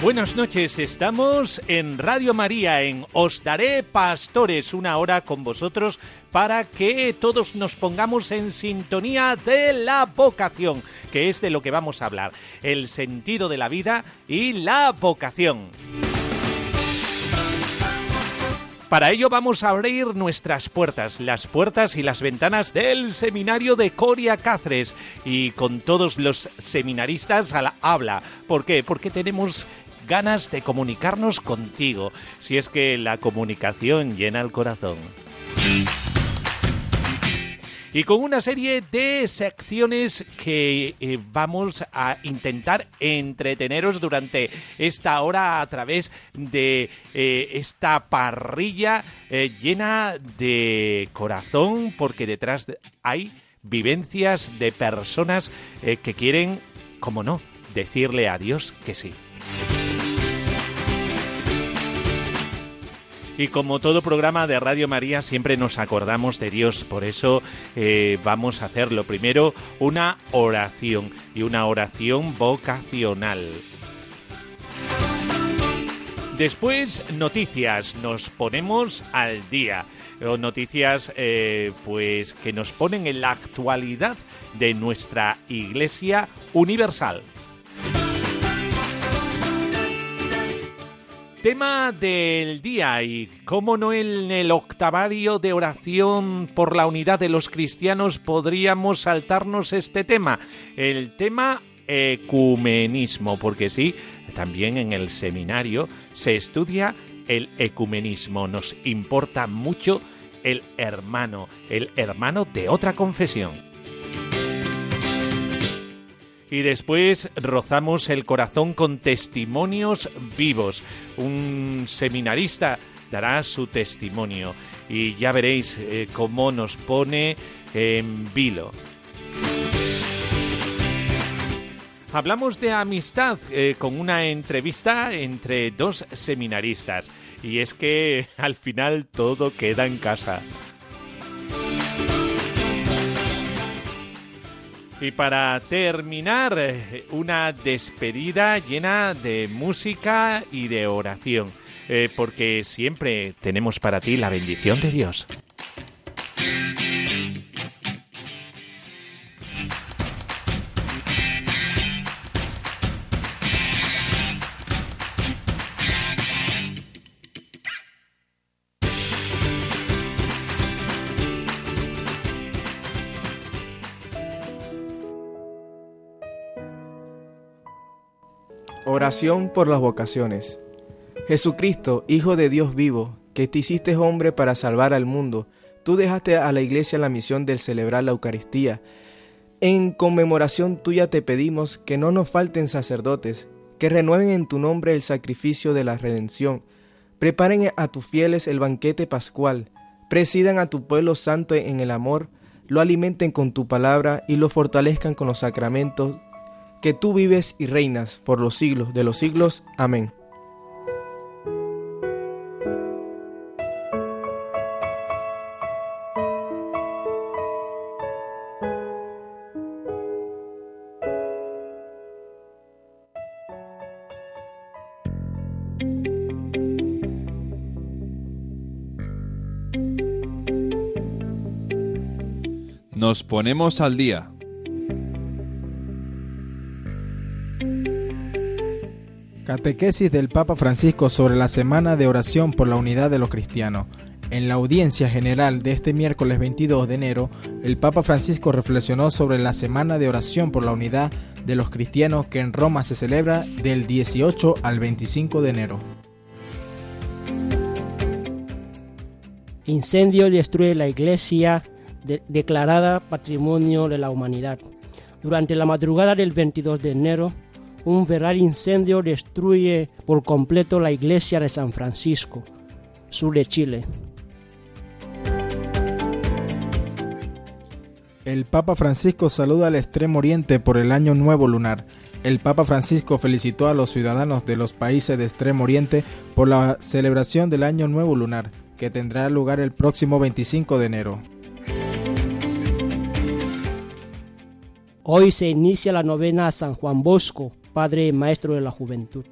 Buenas noches, estamos en Radio María, en Os Daré Pastores, una hora con vosotros para que todos nos pongamos en sintonía de la vocación, que es de lo que vamos a hablar, el sentido de la vida y la vocación. Para ello vamos a abrir nuestras puertas, las puertas y las ventanas del seminario de Coria Cáceres y con todos los seminaristas a la habla. ¿Por qué? Porque tenemos ganas de comunicarnos contigo, si es que la comunicación llena el corazón y con una serie de secciones que eh, vamos a intentar entreteneros durante esta hora a través de eh, esta parrilla eh, llena de corazón porque detrás hay vivencias de personas que quieren, como no, decirle a Dios que sí. Y como todo programa de Radio María, siempre nos acordamos de Dios. Por eso eh, vamos a hacer lo primero una oración y una oración vocacional. Después, noticias. Nos ponemos al día. Noticias eh, pues que nos ponen en la actualidad de nuestra Iglesia Universal. Tema del día y cómo no en el octavario de oración por la unidad de los cristianos podríamos saltarnos este tema, el tema ecumenismo, porque sí, también en el seminario se estudia el ecumenismo, nos importa mucho el hermano, el hermano de otra confesión y después rozamos el corazón con testimonios vivos. Un seminarista dará su testimonio y ya veréis eh, cómo nos pone en vilo. Hablamos de amistad eh, con una entrevista entre dos seminaristas y es que al final todo queda en casa. Y para terminar, una despedida llena de música y de oración, eh, porque siempre tenemos para ti la bendición de Dios. Oración por las vocaciones. Jesucristo, Hijo de Dios vivo, que te hiciste hombre para salvar al mundo, tú dejaste a la iglesia la misión de celebrar la Eucaristía. En conmemoración tuya te pedimos que no nos falten sacerdotes, que renueven en tu nombre el sacrificio de la redención, preparen a tus fieles el banquete pascual, presidan a tu pueblo santo en el amor, lo alimenten con tu palabra y lo fortalezcan con los sacramentos que tú vives y reinas por los siglos de los siglos. Amén. Nos ponemos al día. Catequesis del Papa Francisco sobre la Semana de Oración por la Unidad de los Cristianos. En la audiencia general de este miércoles 22 de enero, el Papa Francisco reflexionó sobre la Semana de Oración por la Unidad de los Cristianos que en Roma se celebra del 18 al 25 de enero. Incendio destruye la iglesia declarada Patrimonio de la Humanidad. Durante la madrugada del 22 de enero, un feral incendio destruye por completo la iglesia de San Francisco, sur de Chile. El Papa Francisco saluda al Extremo Oriente por el Año Nuevo Lunar. El Papa Francisco felicitó a los ciudadanos de los países de Extremo Oriente por la celebración del Año Nuevo Lunar, que tendrá lugar el próximo 25 de enero. Hoy se inicia la novena a San Juan Bosco, Padre Maestro de la Juventud.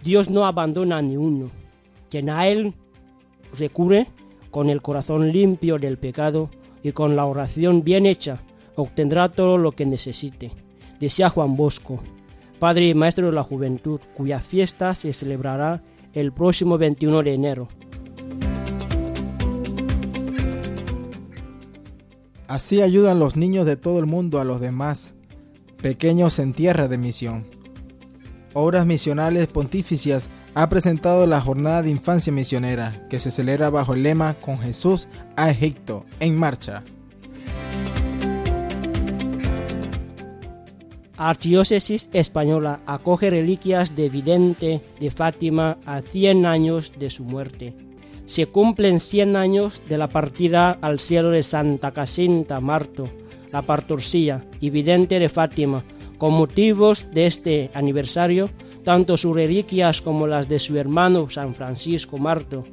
Dios no abandona a ni uno. Quien a Él recurre con el corazón limpio del pecado y con la oración bien hecha, obtendrá todo lo que necesite. Decía Juan Bosco, Padre y Maestro de la Juventud, cuya fiesta se celebrará el próximo 21 de enero. Así ayudan los niños de todo el mundo a los demás, pequeños en tierra de misión. Obras Misionales Pontificias ha presentado la Jornada de Infancia Misionera, que se celebra bajo el lema Con Jesús a Egipto, en marcha. Archidiócesis Española acoge reliquias de Vidente de Fátima a 100 años de su muerte. Se cumplen 100 años de la partida al cielo de Santa Casinta Marto, la Partorcía y Vidente de Fátima, con motivos de este aniversario, tanto sus reliquias como las de su hermano San Francisco Marto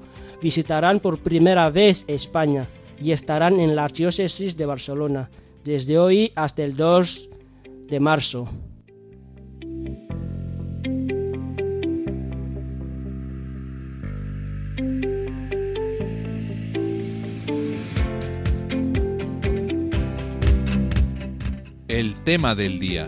visitarán por primera vez España y estarán en la Archidiócesis de Barcelona desde hoy hasta el 2 de marzo. El tema del día.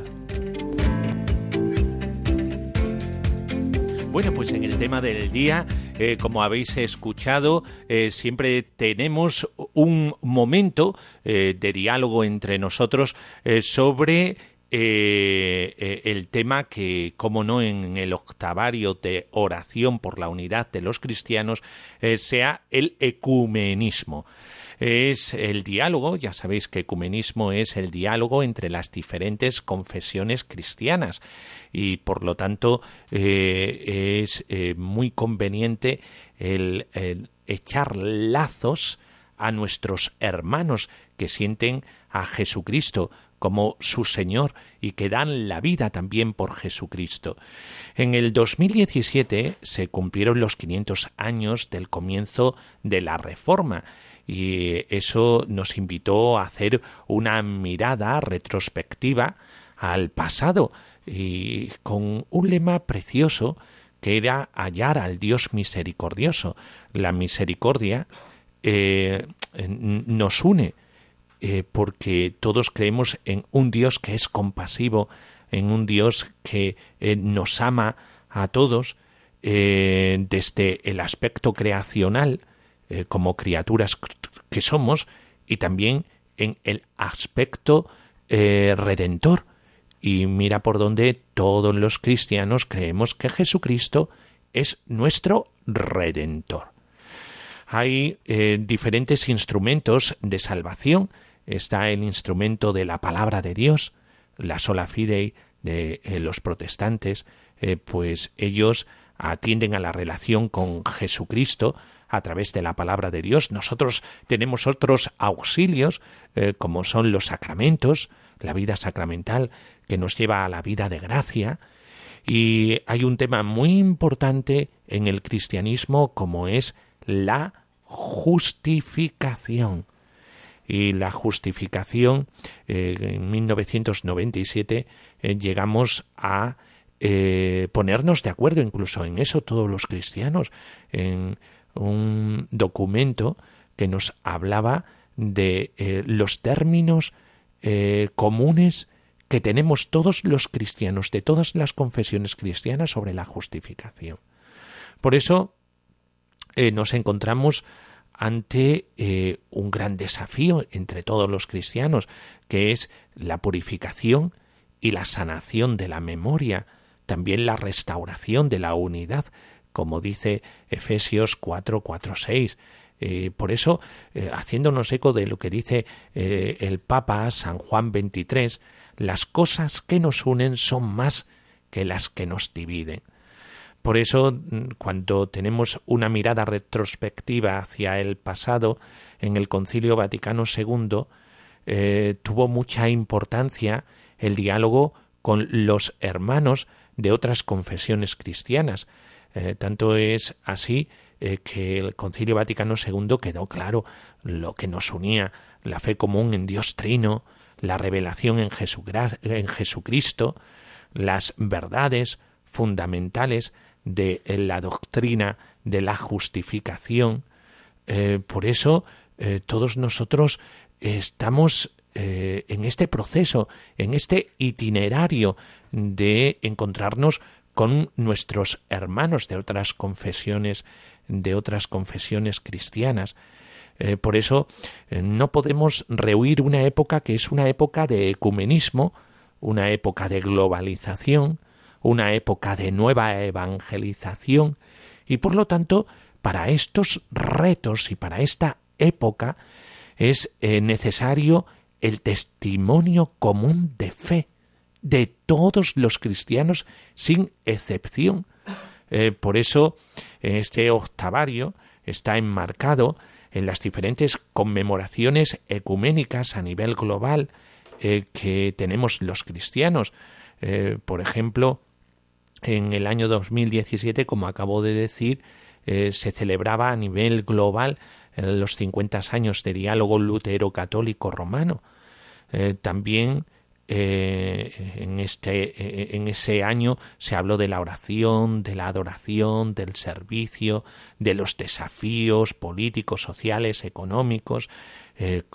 Bueno, pues en el tema del día, eh, como habéis escuchado, eh, siempre tenemos un momento eh, de diálogo entre nosotros sobre el tema que, como no, en el octavario de oración por la unidad de los cristianos, sea el ecumenismo es el diálogo, ya sabéis que ecumenismo es el diálogo entre las diferentes confesiones cristianas. Y por lo tanto eh, es eh, muy conveniente el, echar lazos a nuestros hermanos que sienten a Jesucristo como su Señor y que dan la vida también por Jesucristo. En el 2017 se cumplieron los 500 años del comienzo de la Reforma y eso nos invitó a hacer una mirada retrospectiva al pasado y con un lema precioso que era hallar al Dios misericordioso. La misericordia eh, nos une eh, porque todos creemos en un Dios que es compasivo, en un Dios que eh, nos ama a todos desde el aspecto creacional, eh, como criaturas que somos y también en el aspecto eh, redentor. Y mira por donde todos los cristianos creemos que Jesucristo es nuestro redentor. Hay eh, diferentes instrumentos de salvación. Está el instrumento de la palabra de Dios, la sola fidei de los protestantes, pues ellos atienden a la relación con Jesucristo a través de la palabra de Dios. Nosotros tenemos otros auxilios, eh, como son los sacramentos, la vida sacramental, que nos lleva a la vida de gracia. Y hay un tema muy importante en el cristianismo como es la justificación. Y la justificación, eh, en 1997 eh, llegamos a ponernos de acuerdo incluso en eso todos los cristianos, en un documento que nos hablaba de eh, los términos eh, comunes que tenemos todos los cristianos de todas las confesiones cristianas sobre la justificación. Por eso eh, nos encontramos ante un gran desafío entre todos los cristianos, que es la purificación y la sanación de la memoria, también la restauración de la unidad como dice Efesios 4, 4, 6. por eso, eh, haciéndonos eco de lo que dice eh, el Papa San Juan 23, las cosas que nos unen son más que las que nos dividen. Por eso, mm, cuando tenemos una mirada retrospectiva hacia el pasado, en el Concilio Vaticano II, eh, tuvo mucha importancia el diálogo con los hermanos de otras confesiones cristianas. Eh, tanto es así eh, que el Concilio Vaticano II quedó claro lo que nos unía, la fe común en Dios Trino, la revelación en, en Jesucristo, las verdades fundamentales de la doctrina de la justificación. por eso todos nosotros estamos eh, en este proceso, en este itinerario de encontrarnos con nuestros hermanos de otras confesiones, de otras confesiones cristianas. Eh, por eso eh, no podemos rehuir una época que es una época de ecumenismo, una época de globalización, una época de nueva evangelización, y por lo tanto, para estos retos y para esta época, es necesario el testimonio común de fe de todos los cristianos sin excepción. Eh, por eso este octavario está enmarcado en las diferentes conmemoraciones ecuménicas a nivel global eh, que tenemos los cristianos. por ejemplo, en el año 2017, como acabo de decir, se celebraba a nivel global en los 50 años de diálogo lutero-católico romano. Eh, también eh, en, este, eh, en ese año se habló de la oración, de la adoración, del servicio, de los desafíos políticos, sociales, económicos,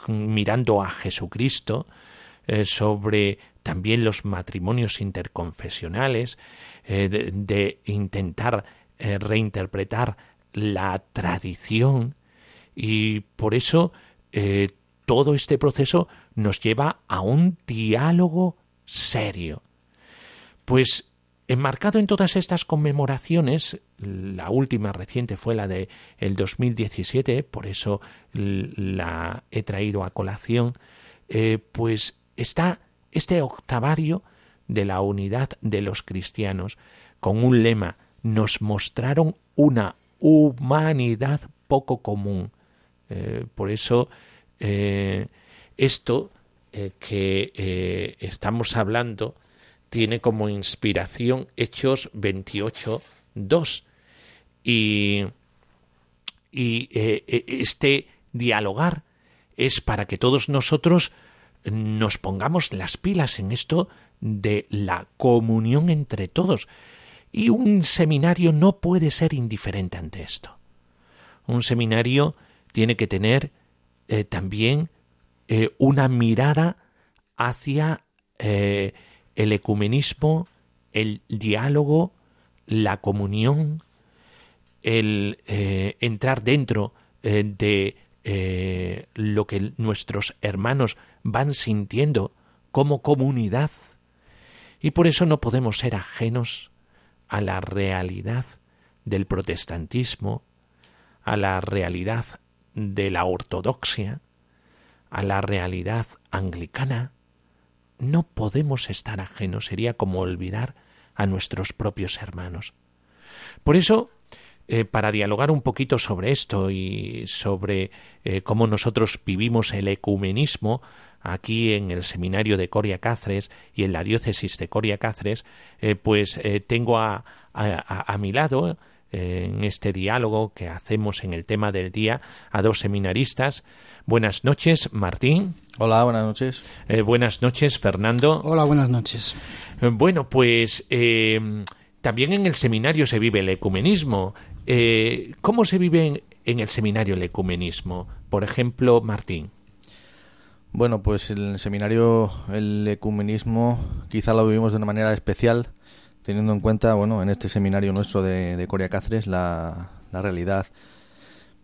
mirando a Jesucristo, sobre también los matrimonios interconfesionales, de intentar reinterpretar la tradición y por eso eh, todo este proceso nos lleva a un diálogo serio. Pues enmarcado en todas estas conmemoraciones, la última reciente fue la de el 2017, por eso la he traído a colación, eh, pues está este octavario de la unidad de los cristianos con un lema nos mostraron una humanidad poco común eh, por eso, eh, esto eh, que estamos hablando tiene como inspiración Hechos 28, 2. Y, y este dialogar es para que todos nosotros nos pongamos las pilas en esto de la comunión entre todos. Y un seminario no puede ser indiferente ante esto. Un seminario tiene que tener eh, también eh, una mirada hacia eh, el ecumenismo, el diálogo, la comunión, el entrar dentro de lo que nuestros hermanos van sintiendo como comunidad. Y por eso no podemos ser ajenos a la realidad del protestantismo, a la realidad de la ortodoxia a la realidad anglicana, no podemos estar ajenos, sería como olvidar a nuestros propios hermanos. Por eso, eh, para dialogar un poquito sobre esto y sobre eh, cómo nosotros vivimos el ecumenismo aquí en el seminario de Coria Cáceres y en la diócesis de Coria Cáceres, eh, pues tengo a, a, a mi lado en este diálogo que hacemos en el tema del día a dos seminaristas. Buenas noches, Martín. Hola, buenas noches. Eh, buenas noches, Fernando. Hola, buenas noches. Eh, bueno, pues eh, también en el seminario se vive el ecumenismo. ¿Cómo se vive en, en el seminario el ecumenismo? Por ejemplo, Martín. Bueno, pues en el seminario el ecumenismo quizá lo vivimos de una manera especial teniendo en cuenta, bueno, en este seminario nuestro de, Corea Cáceres, la, realidad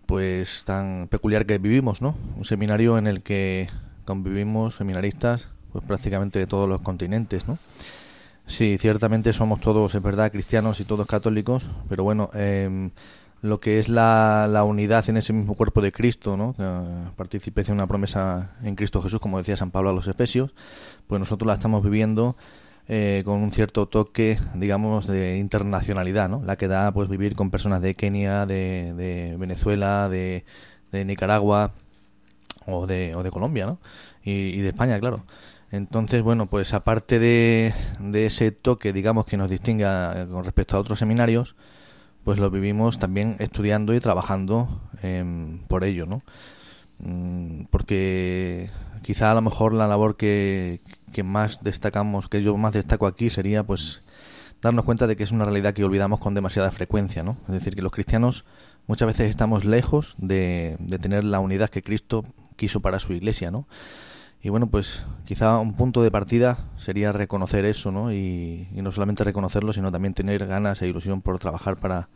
pues tan peculiar que vivimos, ¿no? Un seminario en el que convivimos seminaristas pues prácticamente de todos los continentes, ¿no? Sí, ciertamente somos todos, es verdad, cristianos y todos católicos, pero bueno, em, lo que es la, unidad en ese mismo cuerpo de Cristo, ¿no? Partícipes de una promesa en Cristo Jesús, como decía San Pablo a los Efesios, pues nosotros la estamos viviendo eh, con un cierto toque, digamos, de internacionalidad, ¿no? La que da, pues, vivir con personas de Kenia, de, Venezuela, de, Nicaragua, o de, o de Colombia, ¿no? Y, de España, claro. Entonces, bueno, pues aparte de, de ese toque, digamos, que nos distingue a- con respecto a otros seminarios, pues lo vivimos también estudiando y trabajando em, por ello, ¿no? Mm, Porque quizá a lo mejor la labor que, que más destacamos, que yo más destaco aquí, sería pues darnos cuenta de que es una realidad que olvidamos con demasiada frecuencia, ¿no? Es decir, que los cristianos muchas veces estamos lejos de, de tener la unidad que Cristo quiso para su iglesia, ¿no? Y bueno, pues quizá un punto de partida sería reconocer eso, ¿no? Y, no solamente reconocerlo, sino también tener ganas e ilusión por trabajar para,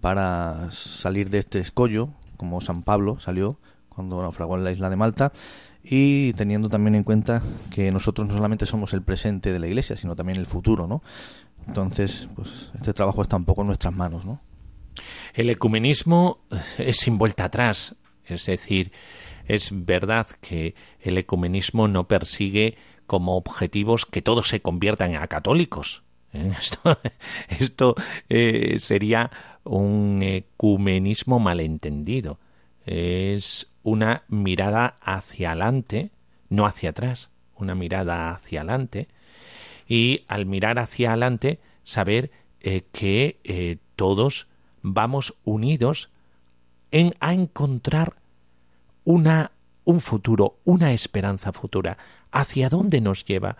para salir de este escollo, como San Pablo salió cuando naufragó en la isla de Malta, y teniendo también en cuenta que nosotros no solamente somos el presente de la iglesia, sino también el futuro, ¿no? Entonces, pues este trabajo está un poco en nuestras manos, ¿no? El ecumenismo es sin vuelta atrás, es decir, es verdad que el ecumenismo no persigue como objetivos que todos se conviertan a católicos. ¿eh? Esto, esto eh, sería un ecumenismo malentendido. Es una mirada hacia adelante, no hacia atrás, una mirada hacia adelante. Y al mirar hacia adelante, saber eh, que eh, todos vamos unidos en a encontrar una un futuro, una esperanza futura. ¿Hacia dónde nos lleva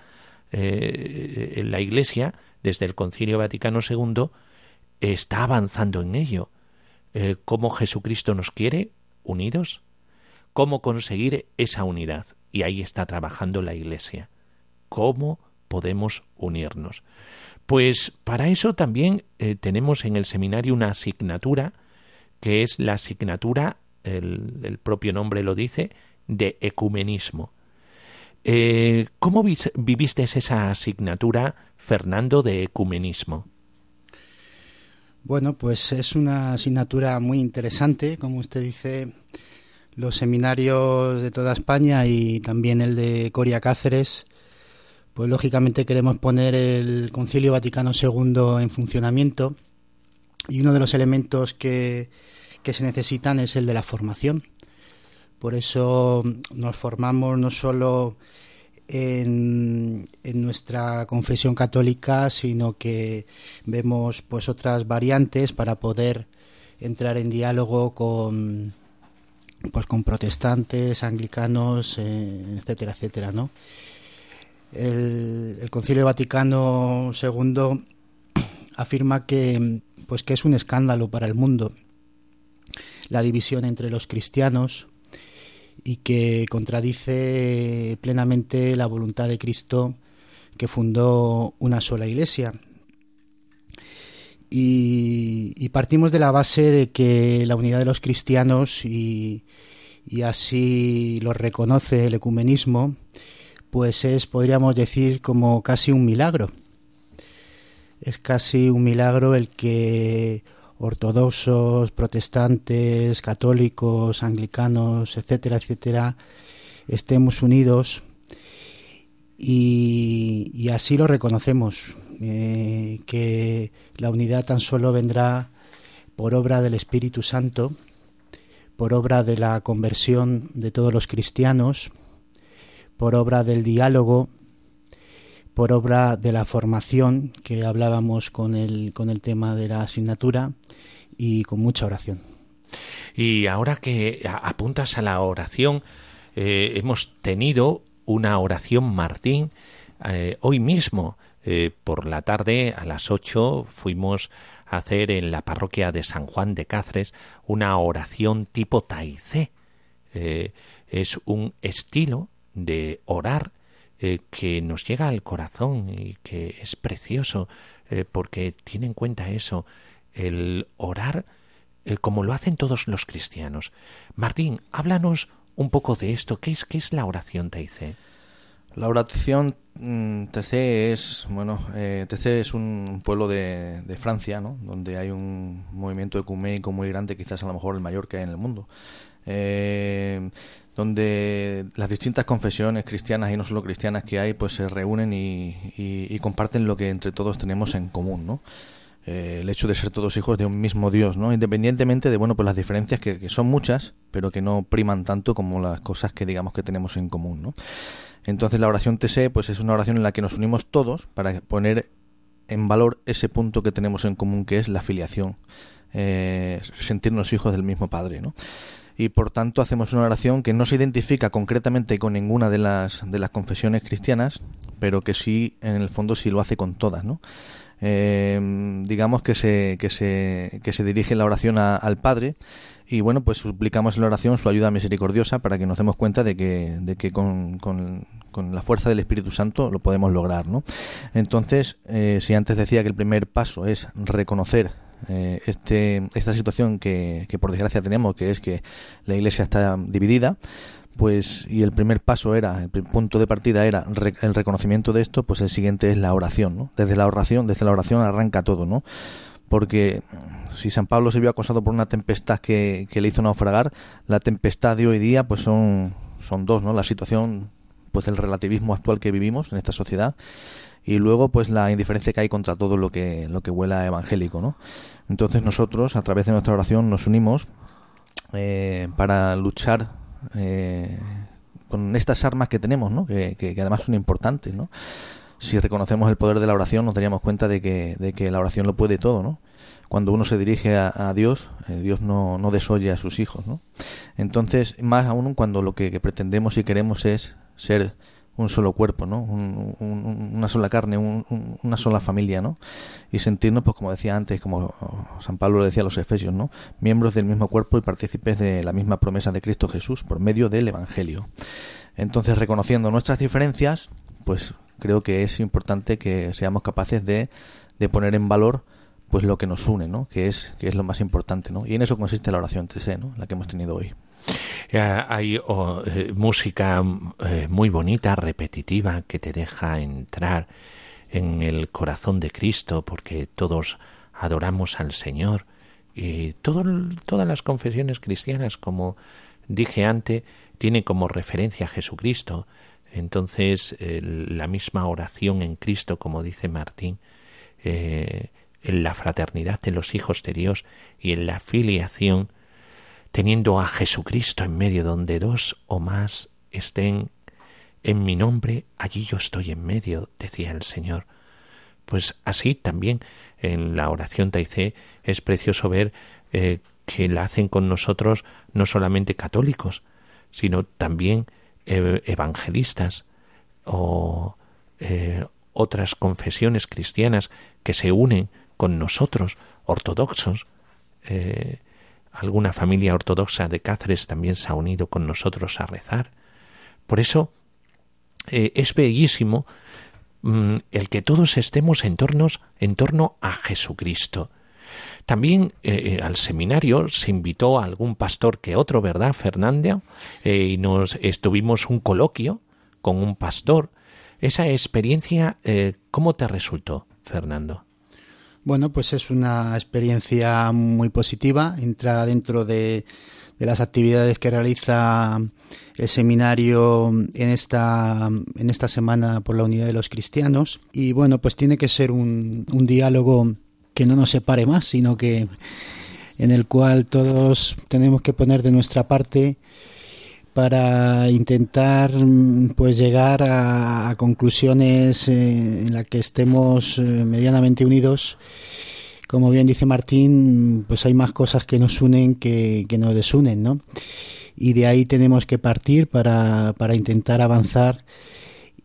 eh, la Iglesia desde el Concilio Vaticano II? Está avanzando en ello. ¿Cómo Jesucristo nos quiere unidos? ¿Cómo conseguir esa unidad? Y ahí está trabajando la Iglesia. ¿Cómo podemos unirnos? Pues para eso también eh, tenemos en el seminario una asignatura que es la asignatura, el, propio nombre lo dice, de ecumenismo. Eh, ¿Cómo vi viviste esa asignatura, Fernando, de ecumenismo? Bueno, pues es una asignatura muy interesante, como usted dice, los seminarios de toda España y también el de Coria Cáceres, pues lógicamente queremos poner el Concilio Vaticano II en funcionamiento y uno de los elementos que, que se necesitan es el de la formación. Por eso nos formamos no solo en, en, nuestra confesión católica, sino que vemos pues otras variantes para poder entrar en diálogo con pues con protestantes, anglicanos, eh, etcétera, etcétera, ¿no? El, el Concilio Vaticano II afirma que pues que es un escándalo para el mundo la división entre los cristianos y que contradice plenamente la voluntad de Cristo que fundó una sola iglesia. Y, partimos de la base de que la unidad de los cristianos, y, así lo reconoce el ecumenismo, pues es, podríamos decir, como casi un milagro. Es casi un milagro el que ortodoxos, protestantes, católicos, anglicanos, etcétera, etcétera, estemos unidos y así lo reconocemos, eh, que la unidad tan solo vendrá por obra del Espíritu Santo, por obra de la conversión de todos los cristianos, por obra del diálogo, por obra de la formación que hablábamos con el, con el tema de la asignatura y con mucha oración. Y ahora que apuntas a la oración, eh, hemos tenido una oración Martín eh, hoy mismo. Eh, por la tarde a las 8 fuimos a hacer en la parroquia de San Juan de Cáceres una oración tipo taizé. es un estilo de orar eh, que nos llega al corazón y que es precioso eh, porque tiene en cuenta eso, el orar eh, como lo hacen todos los cristianos. Martín, háblanos un poco de esto. ¿Qué es, qué es la oración TC? La oración mm, TC es, bueno, eh, TC es un pueblo de, de, Francia, ¿no? Donde hay un movimiento ecuménico muy grande, quizás a lo mejor el mayor que hay en el mundo. Eh, donde las distintas confesiones cristianas y no solo cristianas que hay pues se reúnen y, comparten lo que entre todos tenemos en común ¿no? el hecho de ser todos hijos de un mismo Dios, ¿no? Independientemente de, bueno, pues las diferencias que, que, son muchas, pero que no priman tanto como las cosas que digamos que tenemos en común, ¿no? Entonces la oración TC, pues es una oración en la que nos unimos todos para poner en valor ese punto que tenemos en común, que es la filiación, eh, sentirnos hijos del mismo Padre, ¿no? y por tanto hacemos una oración que no se identifica concretamente con ninguna de las, de las confesiones cristianas, pero que sí, en el fondo, sí lo hace con todas, ¿no? Eh, digamos que se, que, se, que se dirige la oración al Padre y bueno, pues suplicamos en la oración su ayuda misericordiosa para que nos demos cuenta de que, de que con, con, la fuerza del Espíritu Santo lo podemos lograr, ¿no? Entonces, eh, si antes decía que el primer paso es reconocer eh, este, esta situación que, que, por desgracia tenemos, que es que la Iglesia está dividida, pues y el primer paso era, el punto de partida era el reconocimiento de esto, pues el siguiente es la oración, ¿no? Desde la oración, desde la oración arranca todo, ¿no? Porque si San Pablo se vio acosado por una tempestad que, que le hizo naufragar, la tempestad de hoy día pues son, son dos, ¿no? La situación pues del relativismo actual que vivimos en esta sociedad y luego pues la indiferencia que hay contra todo lo que lo que huela evangélico no entonces nosotros a través de nuestra oración nos unimos eh, para luchar eh, con estas armas que tenemos no que, además son importantes no si reconocemos el poder de la oración nos daríamos cuenta de que, de que la oración lo puede todo no cuando uno se dirige a, Dios, eh, Dios no, no desoye a sus hijos, ¿no? Entonces, más aún cuando lo que pretendemos y queremos es ser un solo cuerpo, ¿no? una sola carne, una sola familia, ¿no? Y sentirnos, pues como decía antes, como San Pablo le decía a los Efesios, ¿no? Miembros del mismo cuerpo y partícipes de la misma promesa de Cristo Jesús por medio del Evangelio. Entonces, reconociendo nuestras diferencias, pues creo que es importante que seamos capaces de, de poner en valor pues lo que nos une, ¿no? Que es, que es lo más importante, ¿no? Y en eso consiste la oración TC, ¿no? La que hemos tenido hoy. Hay eh, música eh, muy bonita, repetitiva, que te deja entrar en el corazón de Cristo, porque todos adoramos al Señor. Y todas las confesiones cristianas, como dije antes, tienen como referencia a Jesucristo. Entonces, la misma oración en Cristo, como dice Martín, eh, en la fraternidad de los hijos de Dios y en la filiación, teniendo a Jesucristo en medio donde dos o más estén en mi nombre, allí yo estoy en medio, decía el Señor. Pues así también en la oración Taizé es precioso ver eh, que la hacen con nosotros no solamente católicos, sino también eh, evangelistas o eh, otras confesiones cristianas que se unen con nosotros, ortodoxos, Alguna familia ortodoxa de Cáceres también se ha unido con nosotros a rezar. Por eso eh, es bellísimo mm, el que todos estemos en, en torno a Jesucristo. También eh, eh, al seminario se invitó a algún pastor que otro, ¿verdad, Fernanda? y nos estuvimos un coloquio con un pastor. Esa experiencia, ¿cómo te resultó, Fernando? Bueno, pues es una experiencia muy positiva, entra dentro de, las actividades que realiza el seminario en esta, en esta semana por la unidad de los cristianos. Y bueno, pues tiene que ser un, un diálogo que no nos separe más, sino que en el cual todos tenemos que poner de nuestra parte para intentar mm, pues llegar a, conclusiones eh, en las que estemos eh, medianamente unidos como bien dice Martín pues hay más cosas que nos unen que, que nos desunen ¿no? y de ahí tenemos que partir para, para intentar avanzar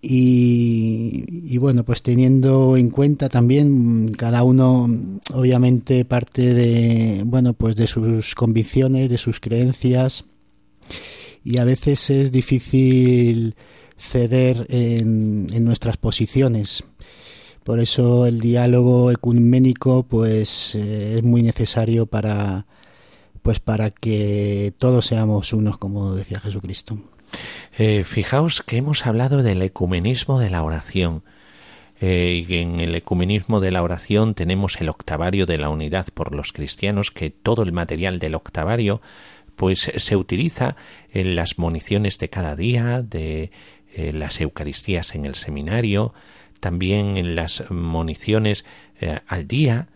y, y, bueno pues teniendo en cuenta también cada uno obviamente parte de bueno pues de sus convicciones de sus creencias y a veces es difícil ceder en, nuestras posiciones. Por eso el diálogo ecuménico pues eh, es muy necesario para pues para que todos seamos unos como decía Jesucristo. Eh, fijaos que hemos hablado del ecumenismo de la oración. Eh, y en el ecumenismo de la oración tenemos el octavario de la unidad por los cristianos, que todo el material del octavario pues se utiliza en las municiones de cada día, de eh, las Eucaristías en el seminario, también en las municiones eh, al día,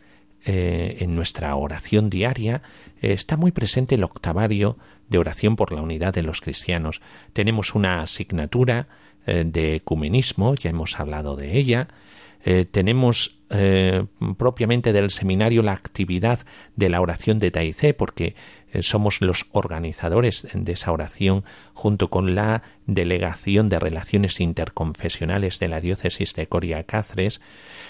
eh, en nuestra oración diaria está muy presente el octavario de oración por la unidad de los cristianos. Tenemos una asignatura de ecumenismo, ya hemos hablado de ella. tenemos propiamente del seminario la actividad de la oración de Taizé, porque somos los organizadores de esa oración junto con la Delegación de Relaciones Interconfesionales de la Diócesis de Coria Cáceres.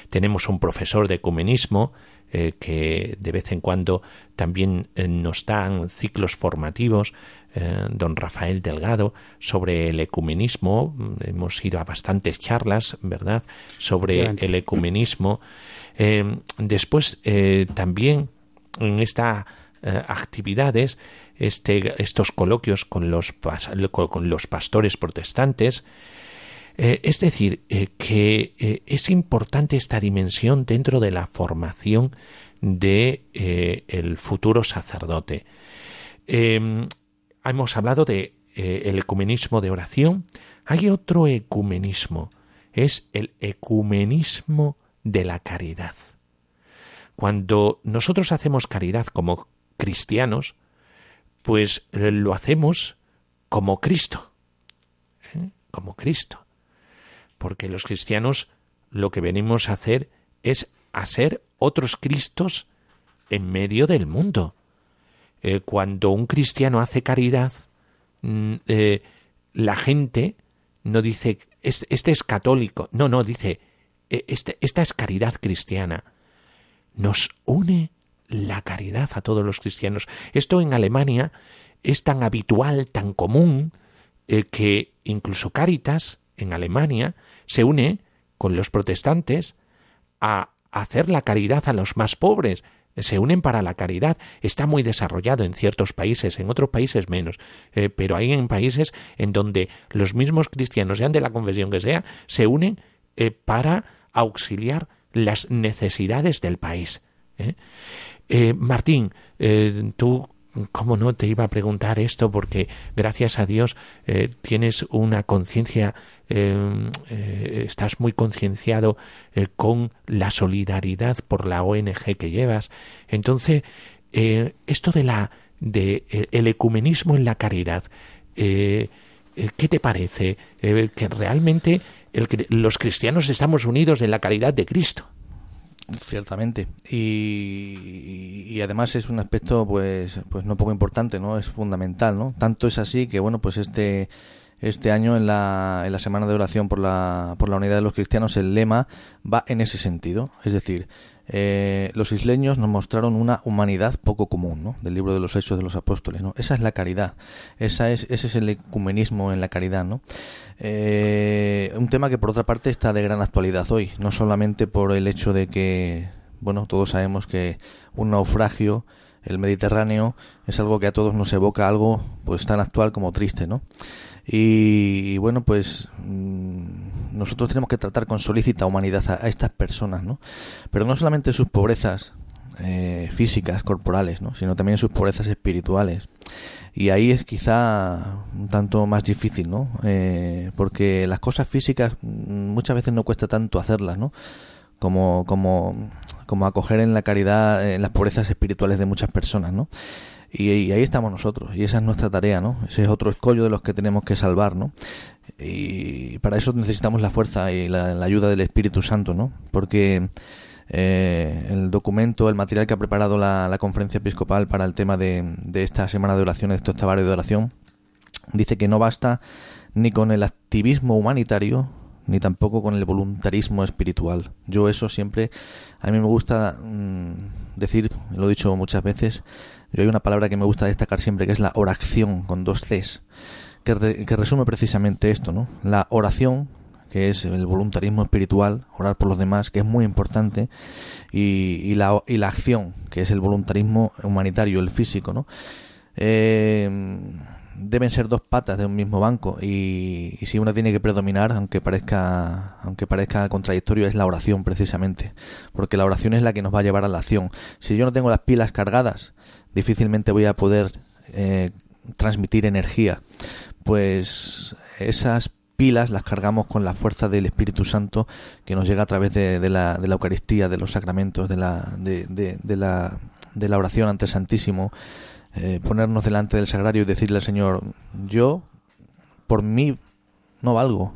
Tenemos un profesor de ecumenismo eh, que de vez en cuando también eh, nos dan ciclos formativos, eh, don Rafael Delgado, sobre el ecumenismo. Hemos ido a bastantes charlas, ¿verdad?, sobre el ecumenismo. después, también en estas actividades, este, estos coloquios con los, con los pastores protestantes, eh, es decir, eh, que eh, es importante esta dimensión dentro de la formación de el futuro sacerdote. Em, hemos hablado de el ecumenismo de oración. Hay otro ecumenismo, es el ecumenismo de la caridad. Cuando nosotros hacemos caridad como cristianos, pues lo hacemos como Cristo, como Cristo porque los cristianos lo que venimos a hacer es a ser otros Cristos en medio del mundo. Eh, cuando un cristiano hace caridad, mm, eh, la gente no dice, este, es católico, no, no, dice, e, este, esta es caridad cristiana. Nos une la caridad a todos los cristianos. Esto en Alemania es tan habitual, tan común, eh, que incluso Caritas en Alemania se une con los protestantes a hacer la caridad a los más pobres, se unen para la caridad. Está muy desarrollado en ciertos países, en otros países menos, eh, pero hay en países en donde los mismos cristianos, sean de la confesión que sea, se unen eh, para auxiliar las necesidades del país. ¿Eh? Martín, tú ¿Cómo no te iba a preguntar esto? Porque gracias a Dios eh, tienes una conciencia, eh, estás muy concienciado eh, con la solidaridad por la ONG que llevas. Entonces, esto de la de el ecumenismo en la caridad, ¿qué te parece? que realmente los cristianos estamos unidos en la caridad de Cristo. Ciertamente. Y, además es un aspecto, pues, pues no poco importante, ¿no? Es fundamental, ¿no? Tanto es así que, bueno, pues este, este año en la, en la Semana de Oración por la, por la Unidad de los Cristianos, el lema va en ese sentido. Es decir, eh, los isleños nos mostraron una humanidad poco común, ¿no? Del libro de los Hechos de los Apóstoles, ¿no? Esa es la caridad, esa es, ese es el ecumenismo en la caridad, ¿no? Eh, un tema que por otra parte está de gran actualidad hoy, no solamente por el hecho de que, bueno, todos sabemos que un naufragio, el Mediterráneo, es algo que a todos nos evoca algo pues tan actual como triste, ¿no? Y, bueno, pues mm, nosotros tenemos que tratar con solícita humanidad a, estas personas, ¿no? Pero no solamente sus pobrezas eh, físicas, corporales, ¿no? Sino también sus pobrezas espirituales. Y ahí es quizá un tanto más difícil, ¿no? Eh, porque las cosas físicas mm, muchas veces no cuesta tanto hacerlas, ¿no? Como, como, como acoger en la caridad las pobrezas espirituales de muchas personas, ¿no? Y, ahí estamos nosotros, y esa es nuestra tarea, ¿no? Ese es otro escollo de los que tenemos que salvar, ¿no? Y para eso necesitamos la fuerza y la, ayuda del Espíritu Santo, ¿no? Porque eh, el documento, el material que ha preparado la, conferencia episcopal para el tema de, esta semana de oración, de estos tabarios de oración, dice que no basta ni con el activismo humanitario, ni tampoco con el voluntarismo espiritual. Yo eso siempre, a mí me gusta mm, decir, lo he dicho muchas veces, yo hay una palabra que me gusta destacar siempre, que es la oración, con dos Cs, que, resume precisamente esto, ¿no? La oración, que es el voluntarismo espiritual, orar por los demás, que es muy importante, y, la, y la acción, que es el voluntarismo humanitario, el físico, ¿no? Eh, deben ser dos patas de un mismo banco y, si una tiene que predominar, aunque parezca, aunque parezca contradictorio, es la oración precisamente, porque la oración es la que nos va a llevar a la acción. Si yo no tengo las pilas cargadas, difícilmente voy a poder eh, transmitir energía. Pues esas pilas las cargamos con la fuerza del Espíritu Santo que nos llega a través de, la, de la, Eucaristía, de los sacramentos, de la, de, de, la, de la oración ante el Santísimo, eh, ponernos delante del sagrario y decirle al Señor, yo por mí no valgo,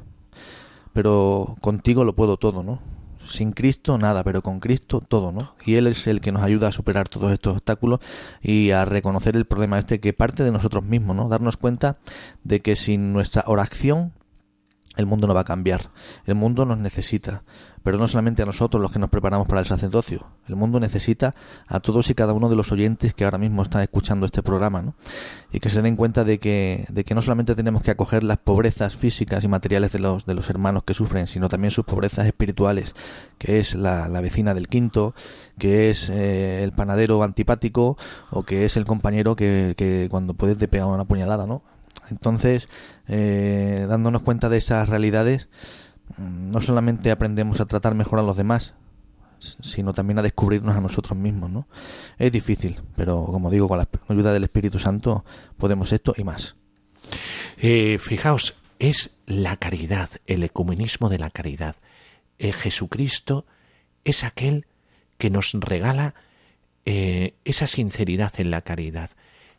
pero contigo lo puedo todo, ¿no? Sin Cristo nada, pero con Cristo todo, ¿no? Y Él es el que nos ayuda a superar todos estos obstáculos y a reconocer el problema este que parte de nosotros mismos, ¿no? Darnos cuenta de que sin nuestra oración el mundo no va a cambiar. El mundo nos necesita pero no solamente a nosotros los que nos preparamos para el sacerdocio. El mundo necesita a todos y cada uno de los oyentes que ahora mismo están escuchando este programa, ¿no? Y que se den cuenta de que, de que no solamente tenemos que acoger las pobrezas físicas y materiales de los, de los hermanos que sufren, sino también sus pobrezas espirituales, que es la, vecina del quinto, que es eh, el panadero antipático o que es el compañero que, que cuando puedes te pega una puñalada, ¿no? Entonces, eh, dándonos cuenta de esas realidades, no solamente aprendemos a tratar mejor a los demás, sino también a descubrirnos a nosotros mismos, ¿no? Es difícil, pero como digo, con la ayuda del Espíritu Santo podemos esto y más. Eh, fijaos, es la caridad, el ecumenismo de la caridad. Eh, Jesucristo es aquel que nos regala eh, esa sinceridad en la caridad,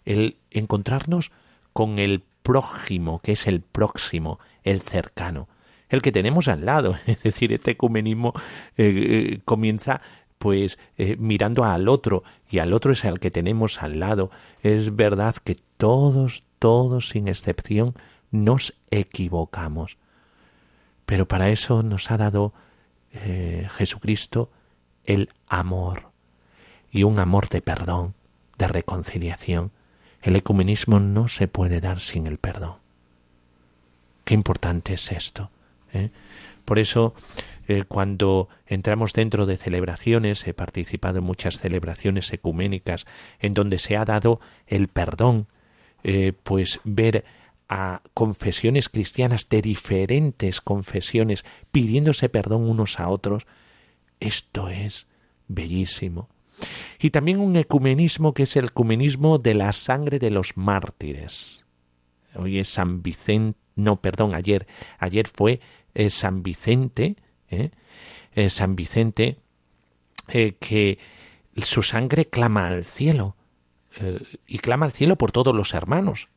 el encontrarnos con el prójimo, que es el próximo, el cercano el que tenemos al lado. Es decir, este ecumenismo eh, eh, comienza pues eh, mirando al otro y al otro es el que tenemos al lado. Es verdad que todos, todos sin excepción nos equivocamos. Pero para eso nos ha dado Jesucristo el amor y un amor de perdón, de reconciliación. El ecumenismo no se puede dar sin el perdón. Qué importante es esto. ¿Eh? Por eso, eh, cuando entramos dentro de celebraciones, he participado en muchas celebraciones ecuménicas en donde se ha dado el perdón, eh, pues ver a confesiones cristianas de diferentes confesiones pidiéndose perdón unos a otros, esto es bellísimo. Y también un ecumenismo que es el ecumenismo de la sangre de los mártires. Hoy es San Vicente, no, perdón, ayer, ayer fue San Vicente, ¿eh? San Vicente, eh, que su sangre clama al cielo eh, y clama al cielo por todos los hermanos.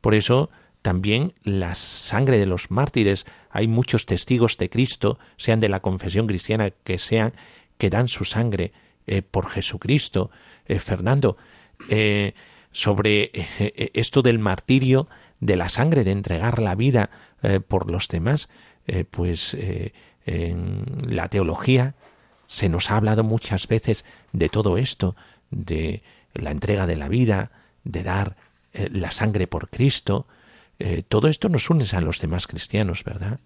Por eso también la sangre de los mártires, hay muchos testigos de Cristo, sean de la confesión cristiana que sean, que dan su sangre por Jesucristo. Fernando, sobre esto del martirio, de la sangre, de entregar la vida eh, por los demás, eh, pues eh, en la teología se nos ha hablado muchas veces de todo esto, de la entrega de la vida, de dar la sangre por Cristo. todo esto nos une a los demás cristianos, ¿verdad?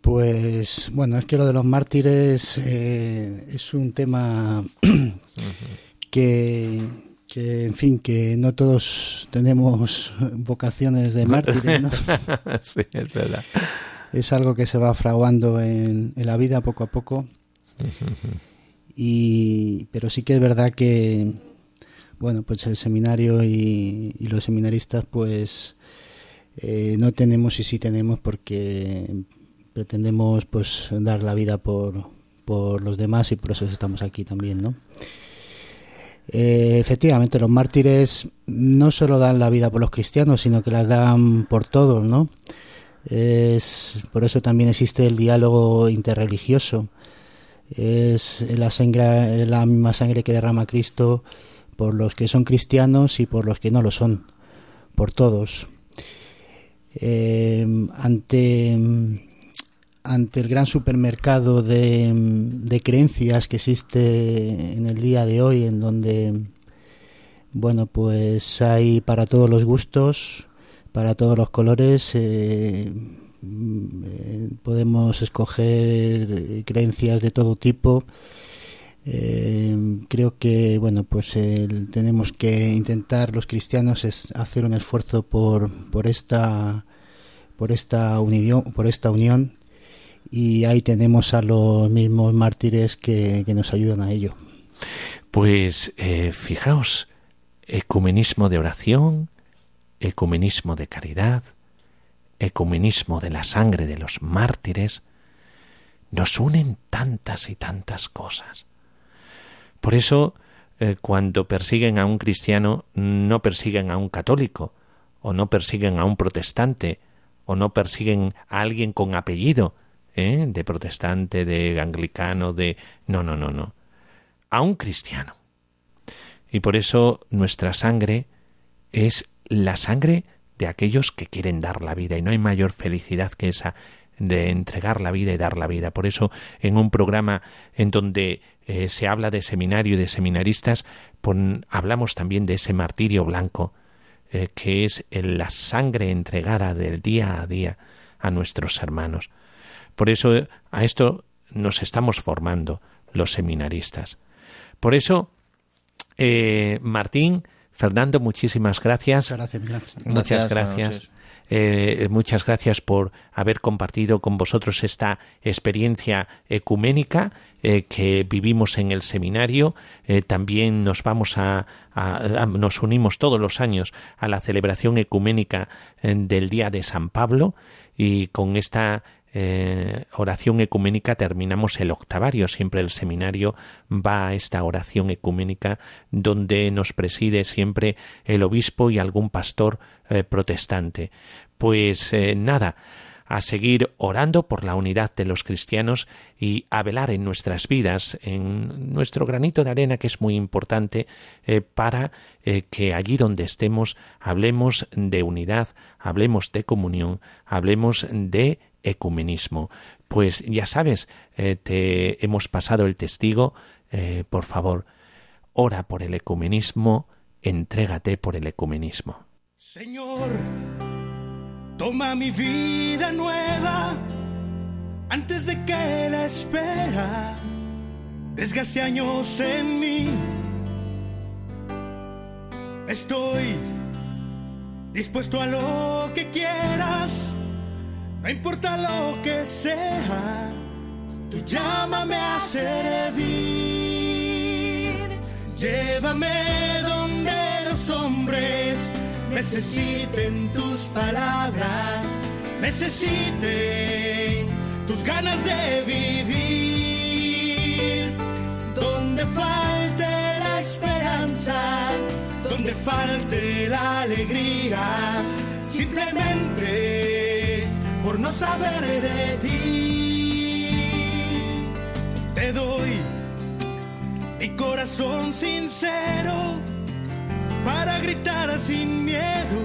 Pues bueno, es que lo de los mártires es un tema que, que en fin, que no todos tenemos vocaciones de mártires, ¿no? sí, es verdad. Es algo que se va fraguando en, la vida poco a poco. y, pero sí que es verdad que, bueno, pues el seminario y, los seminaristas, pues eh, no tenemos y sí tenemos porque pretendemos pues dar la vida por, por los demás y por eso estamos aquí también, ¿no? Eh, efectivamente, los mártires no solo dan la vida por los cristianos, sino que la dan por todos, ¿no? Es, por eso también existe el diálogo interreligioso. Es la, sangre, la misma sangre que derrama Cristo por los que son cristianos y por los que no lo son, por todos. Eh, ante ante el gran supermercado de, creencias que existe en el día de hoy, en donde, bueno, pues hay para todos los gustos, para todos los colores, eh, podemos escoger creencias de todo tipo. Eh, creo que bueno pues tenemos que intentar los cristianos es hacer un esfuerzo por, por esta por esta unión por esta unión y ahí tenemos a los mismos mártires que, nos ayudan a ello. Pues eh, fijaos, ecumenismo de oración, ecumenismo de caridad, ecumenismo de la sangre de los mártires, nos unen tantas y tantas cosas. Por eso, eh, cuando persiguen a un cristiano, no persiguen a un católico, o no persiguen a un protestante, o no persiguen a alguien con apellido, ¿eh? de protestante, de anglicano, de... No, no, no, no. A un cristiano. Y por eso nuestra sangre es la sangre de aquellos que quieren dar la vida y no hay mayor felicidad que esa de entregar la vida y dar la vida. Por eso, en un programa en donde eh, se habla de seminario y de seminaristas, hablamos también de ese martirio blanco, eh, que es la sangre entregada del día a día a nuestros hermanos. Por eso, a esto nos estamos formando los seminaristas. Por eso, eh, Martín, Fernando, muchísimas gracias. Muchas gracias. Eh, muchas gracias por haber compartido con vosotros esta experiencia ecuménica eh, que vivimos en el seminario. Eh, también nos vamos a, nos unimos todos los años a la celebración ecuménica del Día de San Pablo y con esta eh, oración ecuménica terminamos el octavario. Siempre el seminario va a esta oración ecuménica donde nos preside siempre el obispo y algún pastor eh, protestante. Pues eh, nada, a seguir orando por la unidad de los cristianos y a velar en nuestras vidas, en nuestro granito de arena que es muy importante para que allí donde estemos hablemos de unidad, hablemos de comunión, hablemos de ecumenismo. Pues ya sabes, eh, te hemos pasado el testigo, eh, por favor, ora por el ecumenismo, entrégate por el ecumenismo. Señor, toma mi vida nueva antes de que la espera desgaste años en mí. Estoy dispuesto a lo que quieras no importa lo que sea, tú llámame a servir. Llévame donde los hombres necesiten tus palabras, necesiten tus ganas de vivir. Donde falte la esperanza, donde falte la alegría, simplemente no saber de ti. Te doy mi corazón sincero para gritar sin miedo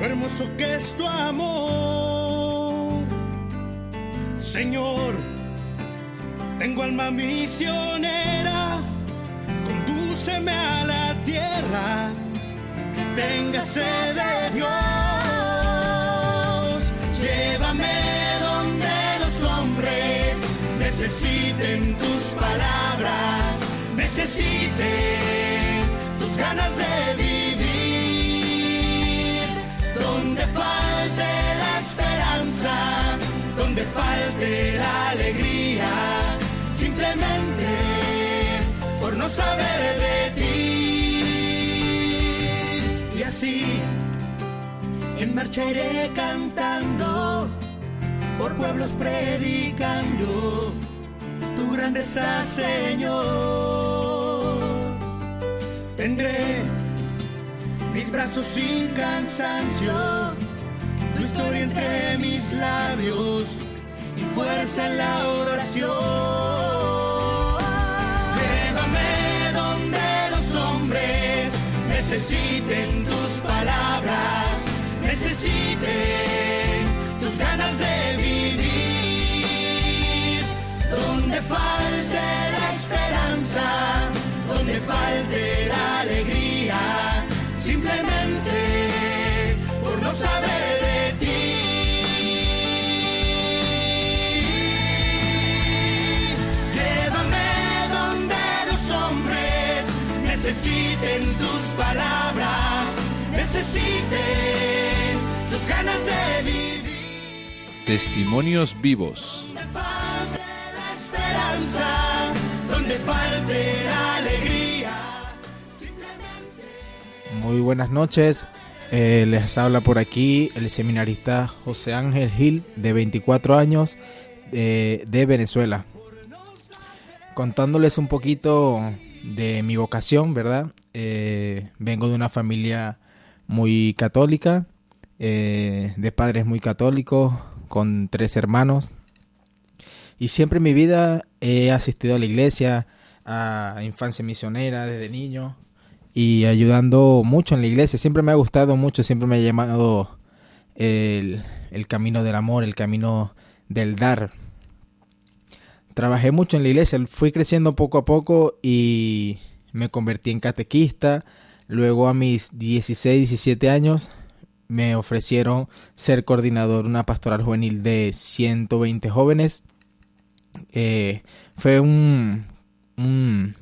lo hermoso que es tu amor. Señor, tengo alma misionera, condúceme a la tierra, tenga sed de Dios. Necesiten tus palabras, necesiten tus ganas de vivir. Donde falte la esperanza, donde falte la alegría, simplemente por no saber de ti. Y así en marcha iré cantando, por pueblos predicando grandeza, Señor. Tendré mis brazos sin cansancio, tu historia entre mis labios y fuerza en la oración. Llévame donde los hombres necesiten tus palabras necesiten tus ganas de vivir. Donde falte la esperanza, donde falte la alegría, simplemente por no saber de ti. Llévame donde los hombres necesiten tus palabras, necesiten ganas de vivir. Testimonios vivos. Donde la alegría. Muy buenas noches. Eh, les habla por aquí el seminarista José Ángel Gil, de 24 años, de Venezuela. Contándoles un poquito de mi vocación, ¿verdad? Eh, vengo de una familia muy católica, eh, de padres muy católicos, con tres hermanos. Y siempre en mi vida he asistido a la iglesia, a infancia misionera desde niño y ayudando mucho en la iglesia. Siempre me ha gustado mucho, siempre me ha llamado el, el camino del amor, el camino del dar. Trabajé mucho en la iglesia, fui creciendo poco a poco y me convertí en catequista. Luego a mis 16, 17 años me ofrecieron ser coordinador de una pastoral juvenil de 120 jóvenes. Eh, fue un, un,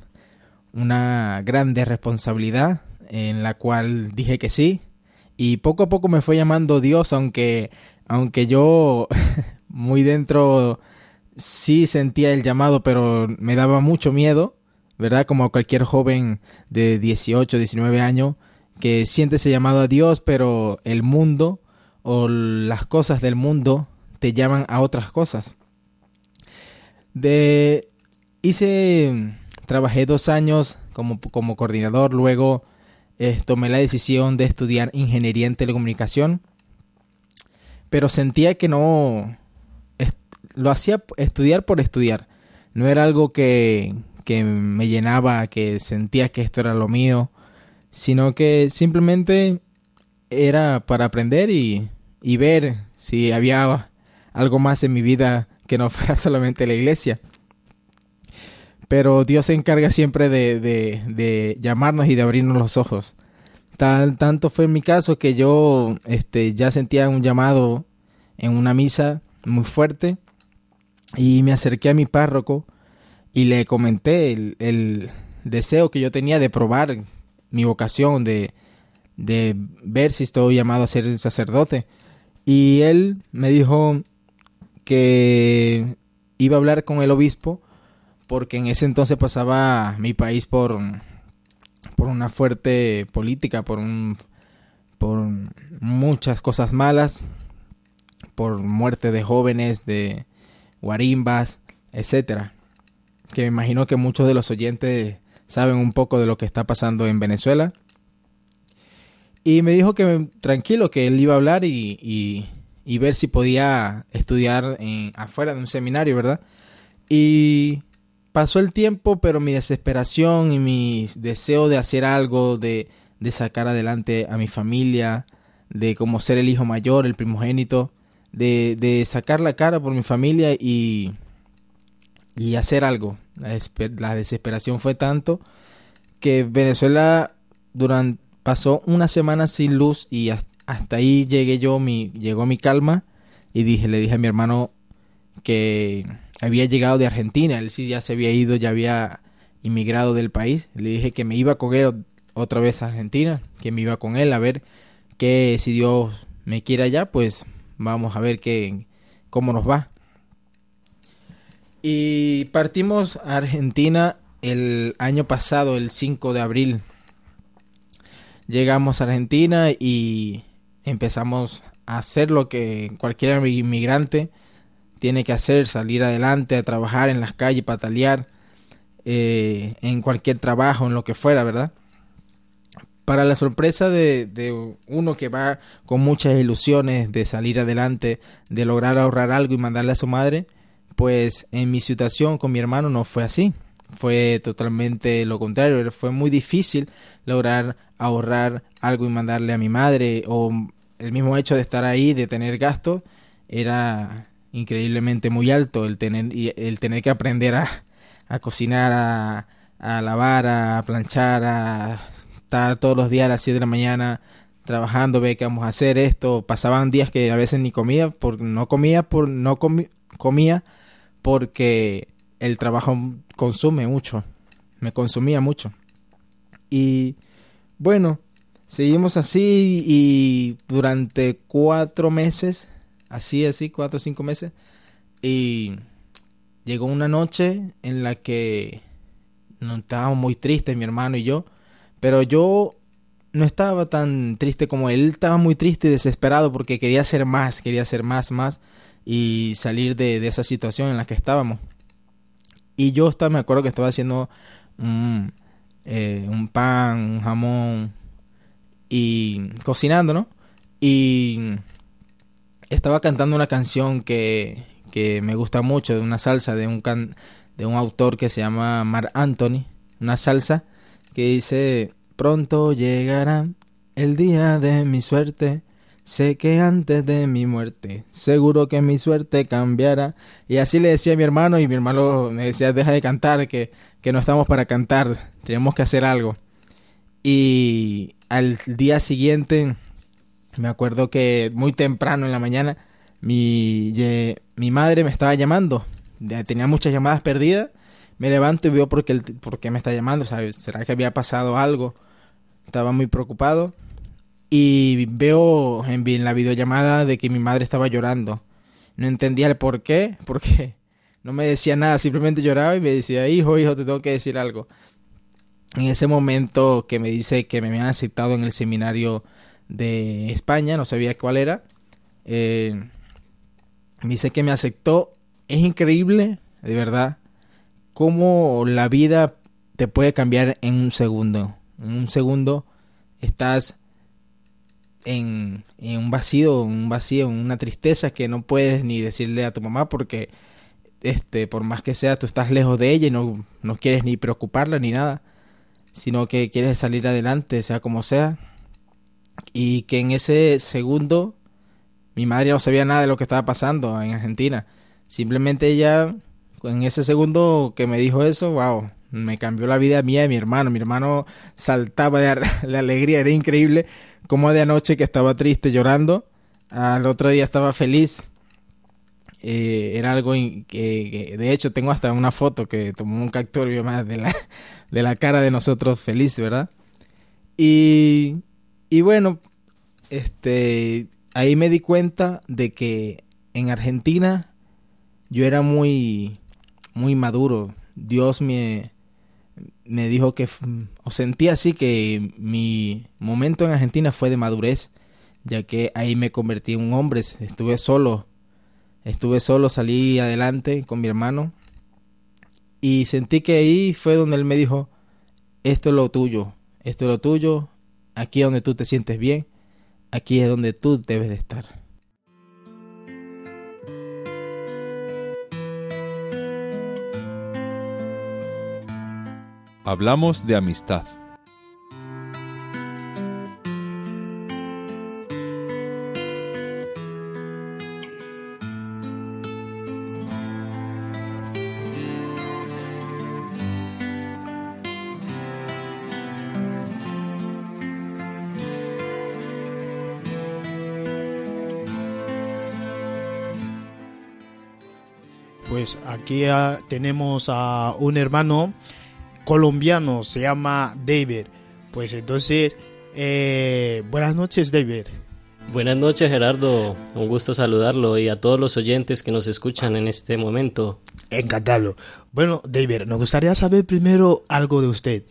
una grande responsabilidad en la cual dije que sí. Y poco a poco me fue llamando Dios, aunque, aunque yo muy dentro sí sentía el llamado, pero me daba mucho miedo, ¿verdad? Como cualquier joven de 18, 19 años que siente ese llamado a Dios, pero el mundo o las cosas del mundo te llaman a otras cosas. De hice trabajé dos años como, como coordinador, luego eh, tomé la decisión de estudiar ingeniería en telecomunicación, pero sentía que no lo hacía estudiar por estudiar, no era algo que, que me llenaba, que sentía que esto era lo mío, sino que simplemente era para aprender y, y ver si había algo más en mi vida que no fuera solamente la iglesia. Pero Dios se encarga siempre de, de, de llamarnos y de abrirnos los ojos. Tal, tanto fue mi caso que yo este, ya sentía un llamado en una misa muy fuerte y me acerqué a mi párroco y le comenté el, el deseo que yo tenía de probar mi vocación, de, de ver si estoy llamado a ser sacerdote. Y él me dijo que iba a hablar con el obispo porque en ese entonces pasaba mi país por, por una fuerte política, por, un, por muchas cosas malas, por muerte de jóvenes, de guarimbas, etcétera. Que me imagino que muchos de los oyentes saben un poco de lo que está pasando en Venezuela. Y me dijo que tranquilo, que él iba a hablar y, y, y ver si podía estudiar en, afuera de un seminario, ¿verdad? Y pasó el tiempo, pero mi desesperación y mi deseo de hacer algo, de, de sacar adelante a mi familia, de como ser el hijo mayor, el primogénito, de, de sacar la cara por mi familia y, y hacer algo. La, desesperación fue tanto que Venezuela durante, pasó una semana sin luz y hasta ahí llegué yo, mi, llegó mi calma y dije, le dije a mi hermano que había llegado de Argentina, él sí ya se había ido, ya había inmigrado del país, le dije que me iba con él otra vez a Argentina, que me iba con él a ver que si Dios me quiere allá, pues vamos a ver qué, cómo nos va. Y partimos a Argentina el año pasado, el 5 de abril. Llegamos a Argentina y empezamos a hacer lo que cualquier inmigrante tiene que hacer, salir adelante, a trabajar en las calles, patalear, eh, en cualquier trabajo, en lo que fuera, ¿verdad? Para la sorpresa de, de, uno que va con muchas ilusiones de salir adelante, de lograr ahorrar algo y mandarle a su madre, pues en mi situación con mi hermano no fue así. Fue totalmente lo contrario. Fue muy difícil lograr ahorrar algo y mandarle a mi madre o el mismo hecho de estar ahí, de tener gastos, era increíblemente muy alto el tener, el tener que aprender a, a cocinar, a, a, lavar, a planchar, a estar todos los días a las 7 de la mañana trabajando, ve que vamos a hacer esto. Pasaban días que a veces ni comía, por, no comía, por, no comi, comía porque el trabajo consume mucho, me consumía mucho. Y bueno, seguimos así y durante cuatro meses, así, así, cuatro o cinco meses, y llegó una noche en la que no estábamos muy tristes, mi hermano y yo, pero yo no estaba tan triste como él. Estaba muy triste y desesperado porque quería hacer más, quería hacer más, más y salir de, de esa situación en la que estábamos. Y yo estaba, me acuerdo que estaba haciendo un, eh, un pan, un jamón y cocinando, ¿no? Y estaba cantando una canción que, que me gusta mucho, de una salsa de un, can, de un autor que se llama Mar Anthony, una salsa que dice, pronto llegará el día de mi suerte, sé que antes de mi muerte, seguro que mi suerte cambiará. Y así le decía a mi hermano y mi hermano me decía, deja de cantar, que, que no estamos para cantar, tenemos que hacer algo. Y al día siguiente, me acuerdo que muy temprano en la mañana, mi, mi madre me estaba llamando. Tenía muchas llamadas perdidas. Me levanto y veo por qué, me está llamando. ¿sabes? ¿Será que había pasado algo? Estaba muy preocupado. Y veo en, en la videollamada de que mi madre estaba llorando. No entendía el por qué, porque no me decía nada, simplemente lloraba y me decía, hijo, hijo, te tengo que decir algo. En ese momento que me dice que me habían aceptado en el seminario de España, no sabía cuál era, eh, me dice que me aceptó. Es increíble, de verdad, cómo la vida te puede cambiar en un segundo. En un segundo estás en, un vacío, un vacío, en una tristeza que no puedes ni decirle a tu mamá porque este, por más que sea, tú estás lejos de ella y no, no quieres ni preocuparla ni nada, sino que quieres salir adelante, sea como sea. Y que en ese segundo mi madre no sabía nada de lo que estaba pasando en Argentina. Simplemente ella, en ese segundo que me dijo eso, wow, me cambió la vida mía y mi hermano. Mi hermano saltaba de, de alegría, era increíble. Como de anoche que estaba triste llorando, al otro día estaba feliz. Eh, era algo que, que- de hecho tengo hasta una foto que tomó un capturio más de la, de la cara de nosotros feliz, ¿verdad? Y, y bueno, este, ahí me di cuenta de que en Argentina yo era muy, muy maduro. Dios me, me dijo que, o sentí así que mi momento en Argentina fue de madurez, ya que ahí me convertí en un hombre, estuve solo, estuve solo, salí adelante con mi hermano y sentí que ahí fue donde él me dijo, esto es lo tuyo, esto es lo tuyo, aquí es donde tú te sientes bien, aquí es donde tú debes de estar. Hablamos de amistad. Aquí tenemos a un hermano colombiano, se llama David. Pues entonces, eh, buenas noches David. Buenas noches Gerardo, un gusto saludarlo y a todos los oyentes que nos escuchan en este momento. Encantado. Bueno, David, nos gustaría saber primero algo de usted.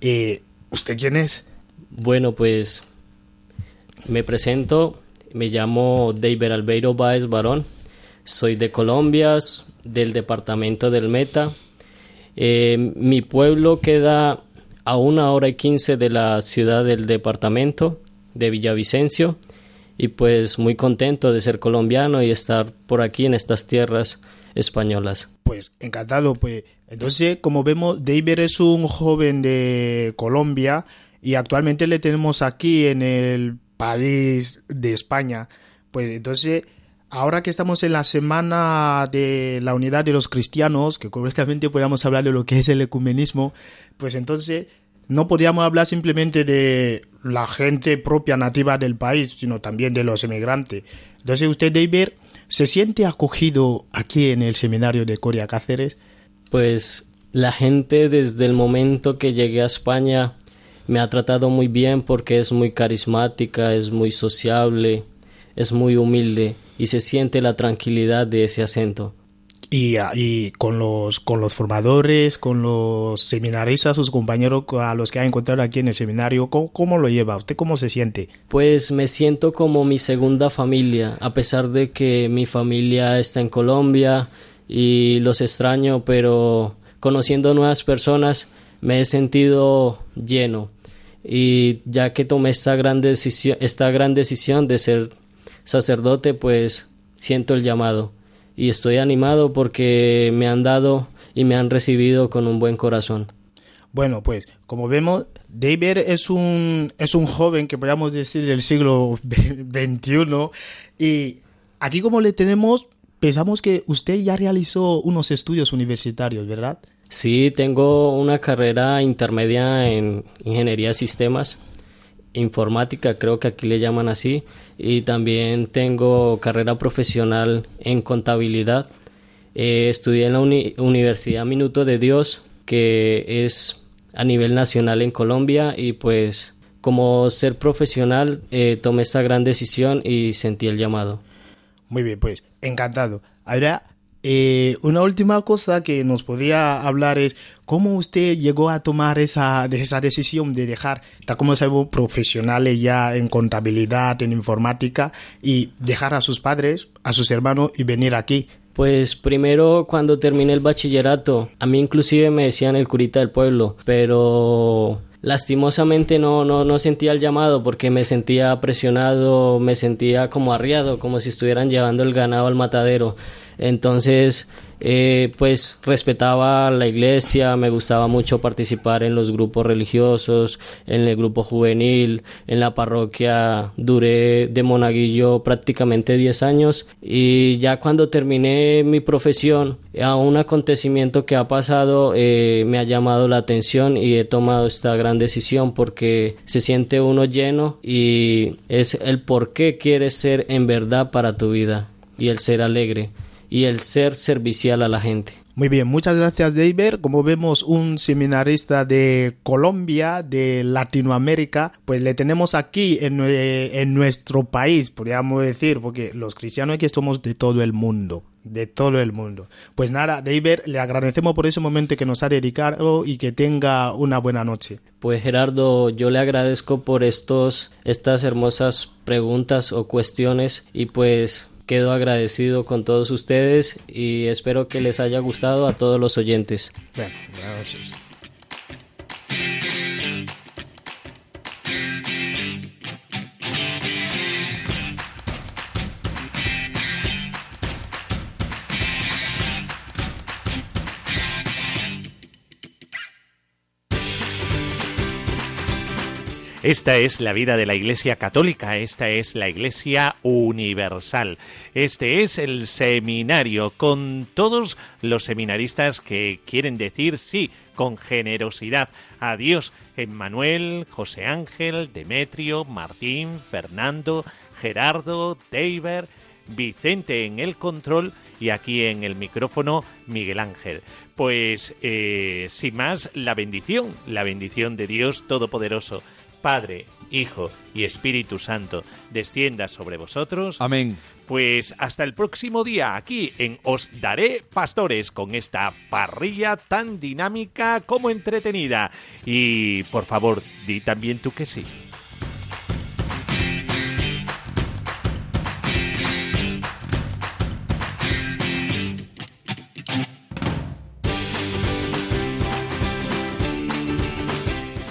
Eh, ¿Usted quién es? Bueno, pues me presento, me llamo David Albeiro Báez Barón, soy de Colombia, del departamento del Meta. Eh, mi pueblo queda a una hora y quince de la ciudad del departamento de Villavicencio y pues muy contento de ser colombiano y estar por aquí en estas tierras españolas. Pues encantado, pues entonces como vemos David es un joven de Colombia y actualmente le tenemos aquí en el país de España. Pues entonces ahora que estamos en la semana de la unidad de los cristianos, que correctamente podríamos hablar de lo que es el ecumenismo, pues entonces no podríamos hablar simplemente de la gente propia nativa del país, sino también de los emigrantes. Entonces usted, David, ¿se siente acogido aquí en el seminario de Coria Cáceres? Pues la gente desde el momento que llegué a España me ha tratado muy bien porque es muy carismática, es muy sociable, es muy humilde y se siente la tranquilidad de ese acento. y, y con los con los formadores, con los seminaristas, sus compañeros a los que ha encontrado aquí en el seminario, ¿cómo, cómo lo lleva? ¿Usted cómo se siente? Pues me siento como mi segunda familia, a pesar de que mi familia está en Colombia y los extraño, pero conociendo nuevas personas me he sentido lleno y ya que tomé esta gran decisión, esta gran decisión de ser sacerdote, pues siento el llamado y estoy animado porque me han dado y me han recibido con un buen corazón. Bueno, pues como vemos, David es un, es un joven que podríamos decir del siglo XXI y aquí como le tenemos, pensamos que usted ya realizó unos estudios universitarios, ¿verdad? Sí, tengo una carrera intermedia en ingeniería de sistemas, informática, creo que aquí le llaman así, y también tengo carrera profesional en contabilidad. Eh, estudié en la Universidad Minuto de Dios, que es a nivel nacional en Colombia, y pues como ser profesional eh, tomé esta gran decisión y sentí el llamado. Muy bien, pues encantado. Ahora eh, una última cosa que nos podía hablar es cómo usted llegó a tomar esa, esa decisión de dejar, tal como sabemos, profesionales ya en contabilidad, en informática, y dejar a sus padres, a sus hermanos y venir aquí. Pues primero cuando terminé el bachillerato, a mí inclusive me decían el curita del pueblo, pero lastimosamente no, no, no sentía el llamado porque me sentía presionado, me sentía como arriado, como si estuvieran llevando el ganado al matadero. Entonces, eh, pues respetaba la iglesia, me gustaba mucho participar en los grupos religiosos, en el grupo juvenil, en la parroquia. Duré de monaguillo prácticamente 10 años y ya cuando terminé mi profesión, a un acontecimiento que ha pasado eh, me ha llamado la atención y he tomado esta gran decisión porque se siente uno lleno y es el por qué quieres ser en verdad para tu vida y el ser alegre y el ser servicial a la gente. Muy bien, muchas gracias David. Como vemos, un seminarista de Colombia, de Latinoamérica, pues le tenemos aquí en, en, nuestro país, podríamos decir, porque los cristianos aquí somos de todo el mundo, de todo el mundo. Pues nada, David, le agradecemos por ese momento que nos ha dedicado y que tenga una buena noche. Pues Gerardo, yo le agradezco por estos, estas hermosas preguntas o cuestiones y pues Quedo agradecido con todos ustedes y espero que les haya gustado a todos los oyentes. Bueno, gracias. Esta es la vida de la Iglesia Católica, esta es la Iglesia Universal, este es el seminario con todos los seminaristas que quieren decir sí con generosidad a Dios, Emmanuel, José Ángel, Demetrio, Martín, Fernando, Gerardo, Deiber, Vicente en el control y aquí en el micrófono Miguel Ángel. Pues eh, sin más, la bendición, la bendición de Dios Todopoderoso. Padre, Hijo y Espíritu Santo descienda sobre vosotros. Amén. Pues hasta el próximo día aquí en Os Daré Pastores con esta parrilla tan dinámica como entretenida. Y por favor, di también tú que sí.